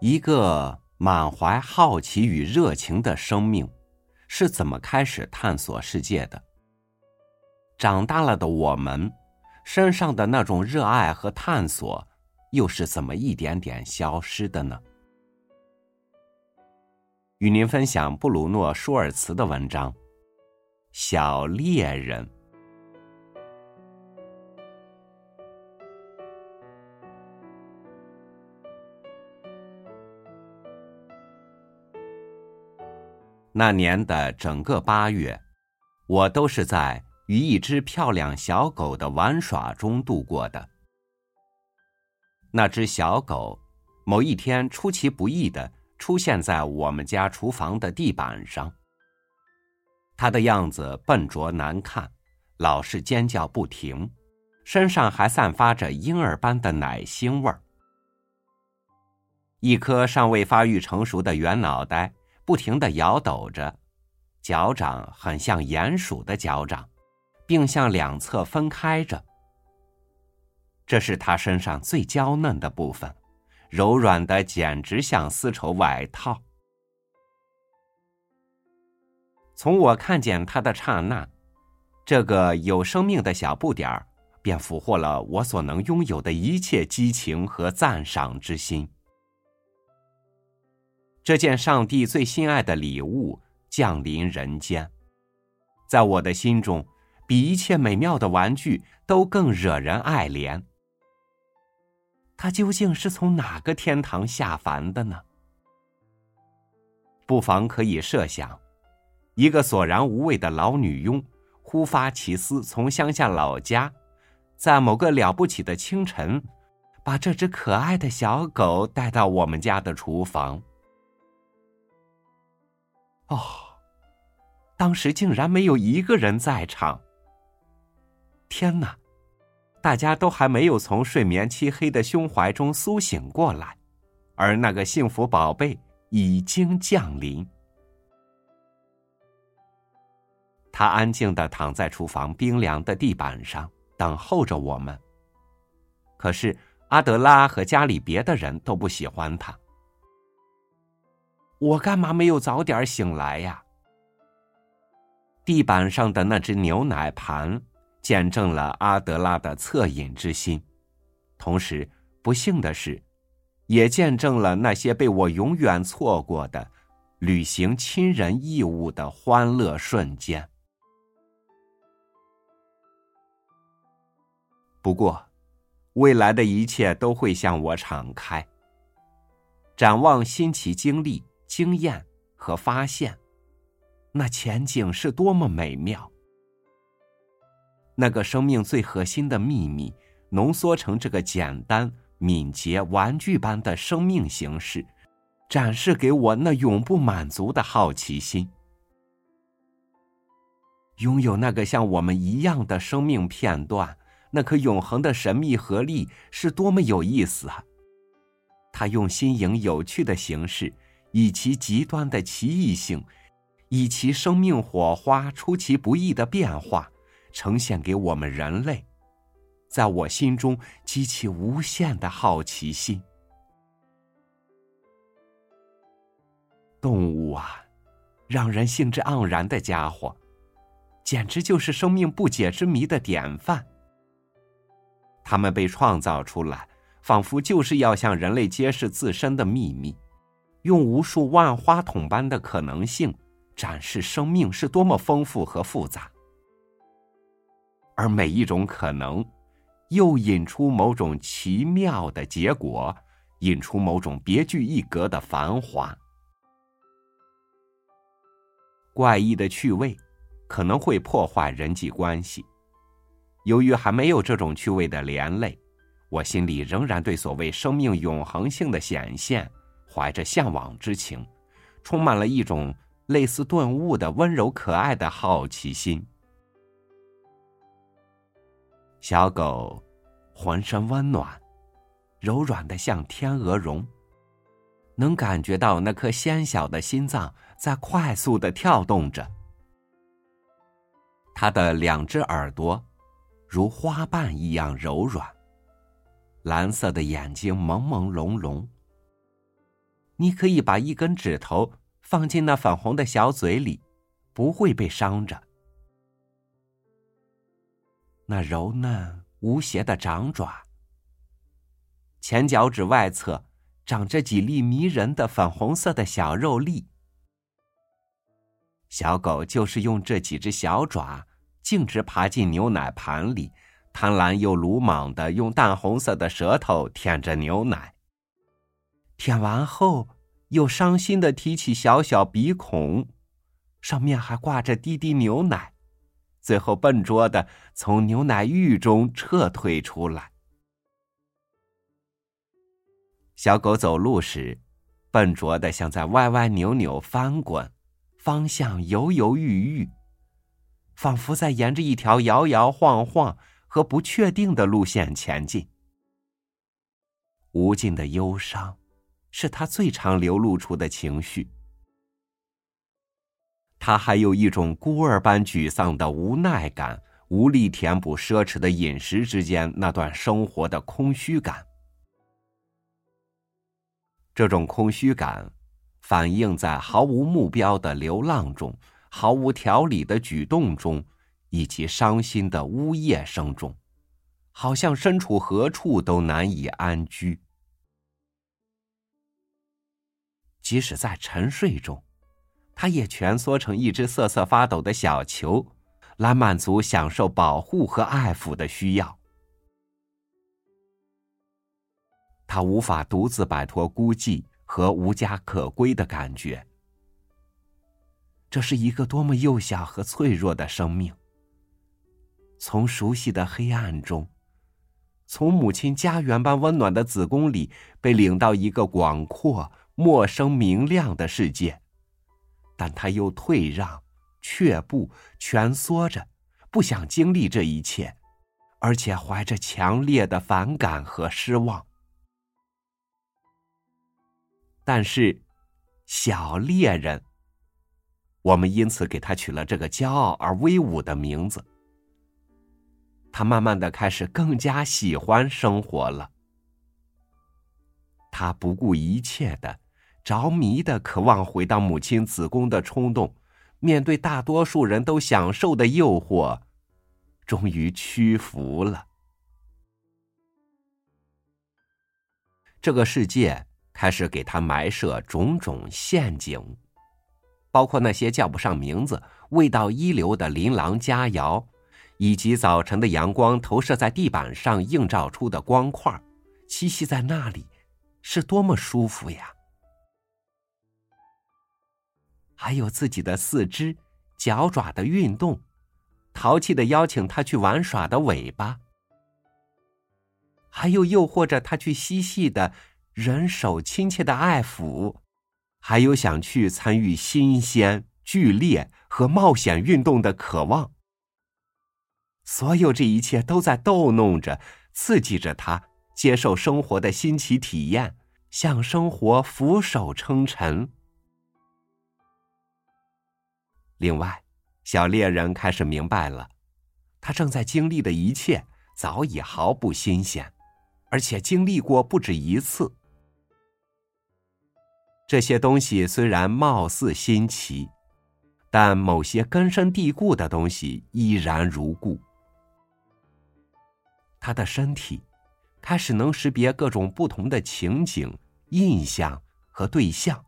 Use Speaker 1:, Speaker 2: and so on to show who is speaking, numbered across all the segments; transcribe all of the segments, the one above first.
Speaker 1: 一个满怀好奇与热情的生命是怎么开始探索世界的？长大了的我们身上的那种热爱和探索，又是怎么一点点消失的呢？与您分享布鲁诺·舒尔茨的文章《小猎人》。那年的整个八月，我都是在与一只漂亮小狗的玩耍中度过的。那只小狗某一天出其不意的。出现在我们家厨房的地板上。他的样子笨拙难看，老是尖叫不停，身上还散发着婴儿般的奶腥味儿。一颗尚未发育成熟的圆脑袋不停的摇抖着，脚掌很像鼹鼠的脚掌，并向两侧分开着。这是他身上最娇嫩的部分。柔软的，简直像丝绸外套。从我看见它的刹那，这个有生命的小不点儿便俘获了我所能拥有的一切激情和赞赏之心。这件上帝最心爱的礼物降临人间，在我的心中，比一切美妙的玩具都更惹人爱怜。他究竟是从哪个天堂下凡的呢？不妨可以设想，一个索然无味的老女佣，忽发奇思，从乡下老家，在某个了不起的清晨，把这只可爱的小狗带到我们家的厨房。哦，当时竟然没有一个人在场。天哪！大家都还没有从睡眠漆黑的胸怀中苏醒过来，而那个幸福宝贝已经降临。他安静的躺在厨房冰凉的地板上，等候着我们。可是阿德拉和家里别的人都不喜欢他。我干嘛没有早点醒来呀？地板上的那只牛奶盘。见证了阿德拉的恻隐之心，同时不幸的是，也见证了那些被我永远错过的履行亲人义务的欢乐瞬间。不过，未来的一切都会向我敞开。展望新奇经历、经验和发现，那前景是多么美妙！那个生命最核心的秘密，浓缩成这个简单、敏捷、玩具般的生命形式，展示给我那永不满足的好奇心。拥有那个像我们一样的生命片段，那颗永恒的神秘合力，是多么有意思啊！它用新颖有趣的形式，以其极端的奇异性，以其生命火花出其不意的变化。呈现给我们人类，在我心中激起无限的好奇心。动物啊，让人兴致盎然的家伙，简直就是生命不解之谜的典范。他们被创造出来，仿佛就是要向人类揭示自身的秘密，用无数万花筒般的可能性，展示生命是多么丰富和复杂。而每一种可能，又引出某种奇妙的结果，引出某种别具一格的繁华。怪异的趣味可能会破坏人际关系。由于还没有这种趣味的连累，我心里仍然对所谓生命永恒性的显现怀着向往之情，充满了一种类似顿悟的温柔可爱的好奇心。小狗浑身温暖，柔软的像天鹅绒，能感觉到那颗纤小的心脏在快速的跳动着。它的两只耳朵如花瓣一样柔软，蓝色的眼睛朦朦胧胧，你可以把一根指头放进那粉红的小嘴里，不会被伤着。那柔嫩无邪的掌爪，前脚趾外侧长着几粒迷人的粉红色的小肉粒。小狗就是用这几只小爪，径直爬进牛奶盘里，贪婪又鲁莽的用淡红色的舌头舔着牛奶。舔完后，又伤心的提起小小鼻孔，上面还挂着滴滴牛奶，最后笨拙的从牛奶浴中撤退出来。小狗走路时，笨拙的像在歪歪扭扭翻滚，方向犹犹豫豫，仿佛在沿着一条摇摇晃晃和不确定的路线前进。无尽的忧伤。是他最常流露出的情绪。他还有一种孤儿般沮丧的无奈感，无力填补奢侈的饮食之间那段生活的空虚感。这种空虚感，反映在毫无目标的流浪中，毫无条理的举动中，以及伤心的呜咽声中，好像身处何处都难以安居。即使在沉睡中，他也蜷缩成一只瑟瑟发抖的小球，来满足享受保护和爱抚的需要。他无法独自摆脱孤寂和无家可归的感觉。这是一个多么幼小和脆弱的生命！从熟悉的黑暗中，从母亲家园般温暖的子宫里，被领到一个广阔。陌生明亮的世界，但他又退让、却步、蜷缩着，不想经历这一切，而且怀着强烈的反感和失望。但是，小猎人，我们因此给他取了这个骄傲而威武的名字。他慢慢的开始更加喜欢生活了。他不顾一切的。着迷的渴望回到母亲子宫的冲动，面对大多数人都享受的诱惑，终于屈服了。这个世界开始给他埋设种种陷阱，包括那些叫不上名字、味道一流的琳琅佳肴，以及早晨的阳光投射在地板上映照出的光块，栖息在那里，是多么舒服呀！还有自己的四肢、脚爪的运动，淘气的邀请他去玩耍的尾巴，还有诱惑着他去嬉戏的人手亲切的爱抚，还有想去参与新鲜、剧烈和冒险运动的渴望。所有这一切都在逗弄着、刺激着他接受生活的新奇体验，向生活俯首称臣。另外，小猎人开始明白了，他正在经历的一切早已毫不新鲜，而且经历过不止一次。这些东西虽然貌似新奇，但某些根深蒂固的东西依然如故。他的身体开始能识别各种不同的情景、印象和对象。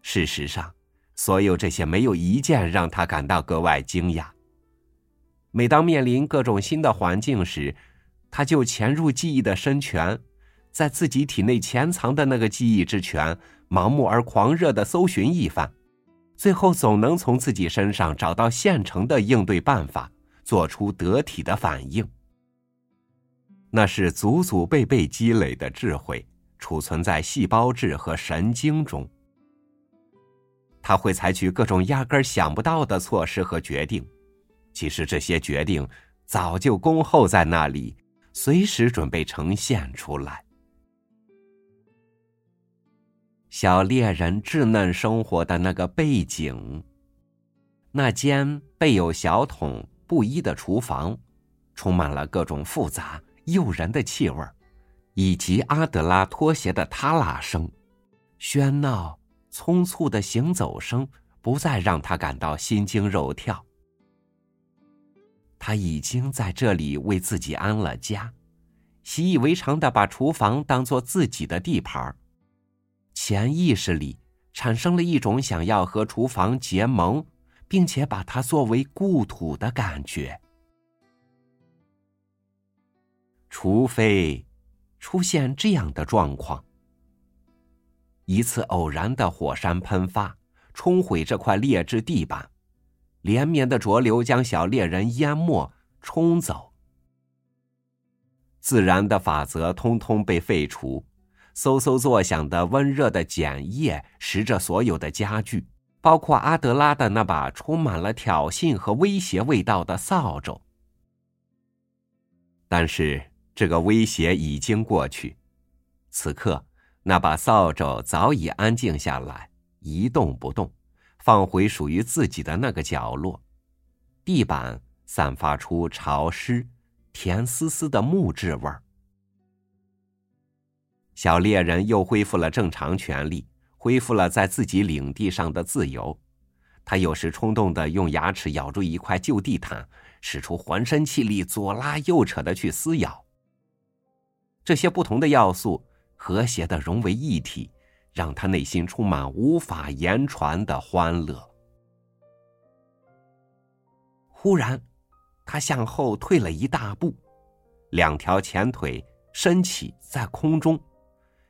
Speaker 1: 事实上。所有这些没有一件让他感到格外惊讶。每当面临各种新的环境时，他就潜入记忆的深泉，在自己体内潜藏的那个记忆之泉，盲目而狂热的搜寻一番，最后总能从自己身上找到现成的应对办法，做出得体的反应。那是祖祖辈辈积累的智慧，储存在细胞质和神经中。他会采取各种压根想不到的措施和决定，其实这些决定早就恭候在那里，随时准备呈现出来。小猎人稚嫩生活的那个背景，那间备有小桶不一的厨房，充满了各种复杂诱人的气味以及阿德拉拖鞋的踏拉声、喧闹、匆促的行走声，不再让他感到心惊肉跳。他已经在这里为自己安了家，习以为常的把厨房当做自己的地盘潜意识里产生了一种想要和厨房结盟，并且把它作为故土的感觉。除非出现这样的状况：一次偶然的火山喷发，冲毁这块劣质地板。连绵的浊流将小猎人淹没、冲走，自然的法则通通被废除。嗖嗖作响的温热的碱液蚀着所有的家具，包括阿德拉的那把充满了挑衅和威胁味道的扫帚。但是这个威胁已经过去，此刻那把扫帚早已安静下来，一动不动。放回属于自己的那个角落，地板散发出潮湿、甜丝丝的木质味儿。小猎人又恢复了正常权利，恢复了在自己领地上的自由。他有时冲动的用牙齿咬住一块旧地毯，使出浑身气力，左拉右扯的去撕咬。这些不同的要素和谐的融为一体。让他内心充满无法言传的欢乐。忽然，他向后退了一大步，两条前腿伸起在空中，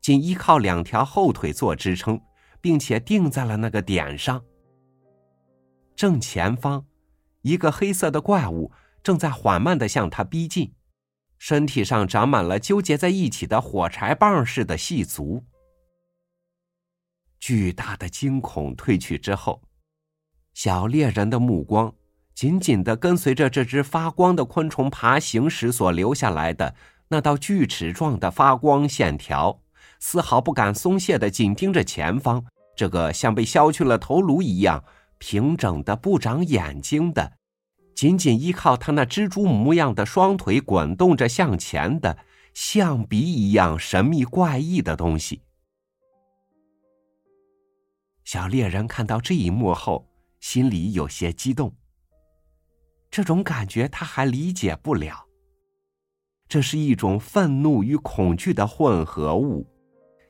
Speaker 1: 仅依靠两条后腿做支撑，并且定在了那个点上。正前方，一个黑色的怪物正在缓慢的向他逼近，身体上长满了纠结在一起的火柴棒似的细足。巨大的惊恐褪去之后，小猎人的目光紧紧的跟随着这只发光的昆虫爬行时所留下来的那道锯齿状的发光线条，丝毫不敢松懈的紧盯着前方这个像被削去了头颅一样平整的、不长眼睛的、紧紧依靠他那蜘蛛模样的双腿滚动着向前的象鼻一样神秘怪异的东西。小猎人看到这一幕后，心里有些激动。这种感觉他还理解不了。这是一种愤怒与恐惧的混合物，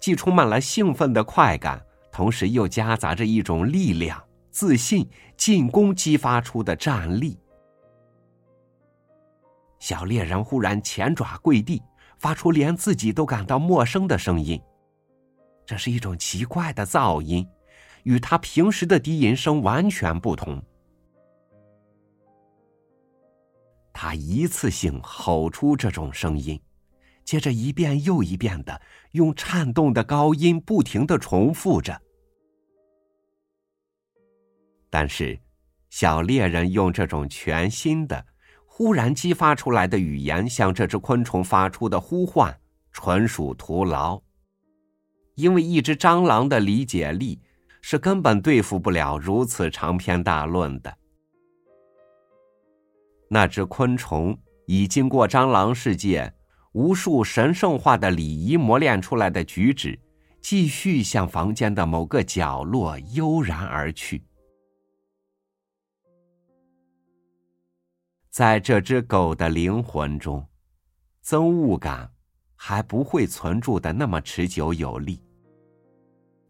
Speaker 1: 既充满了兴奋的快感，同时又夹杂着一种力量、自信、进攻激发出的战力。小猎人忽然前爪跪地，发出连自己都感到陌生的声音。这是一种奇怪的噪音。与他平时的低吟声完全不同。他一次性吼出这种声音，接着一遍又一遍的用颤动的高音不停的重复着。但是，小猎人用这种全新的、忽然激发出来的语言向这只昆虫发出的呼唤，纯属徒劳。因为一只蟑螂的理解力。是根本对付不了如此长篇大论的。那只昆虫已经过蟑螂世界无数神圣化的礼仪磨练出来的举止，继续向房间的某个角落悠然而去。在这只狗的灵魂中，憎恶感还不会存住的那么持久有力。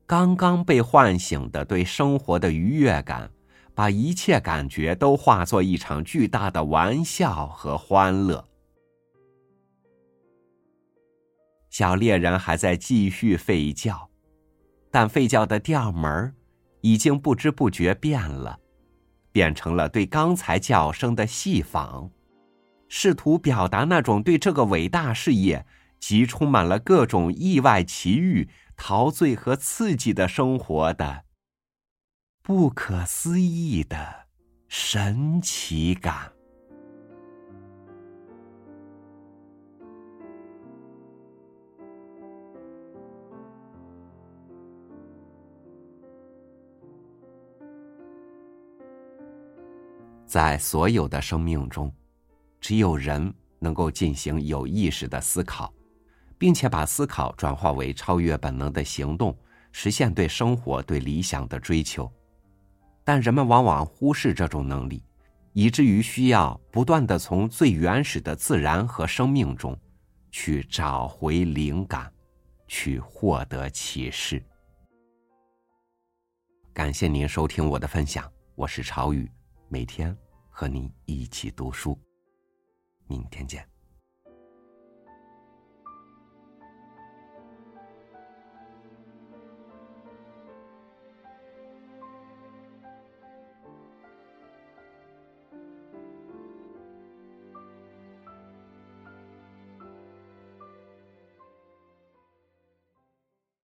Speaker 1: 刚刚被唤醒的对生活的愉悦感，把一切感觉都化作一场巨大的玩笑和欢乐。小猎人还在继续吠叫，但吠叫的调门儿已经不知不觉变了，变成了对刚才叫声的戏仿，试图表达那种对这个伟大事业及充满了各种意外奇遇。陶醉和刺激的生活的不可思议的神奇感，在所有的生命中，只有人能够进行有意识的思考。并且把思考转化为超越本能的行动，实现对生活、对理想的追求。但人们往往忽视这种能力，以至于需要不断的从最原始的自然和生命中去找回灵感，去获得启示。感谢您收听我的分享，我是朝雨，每天和你一起读书，明天见。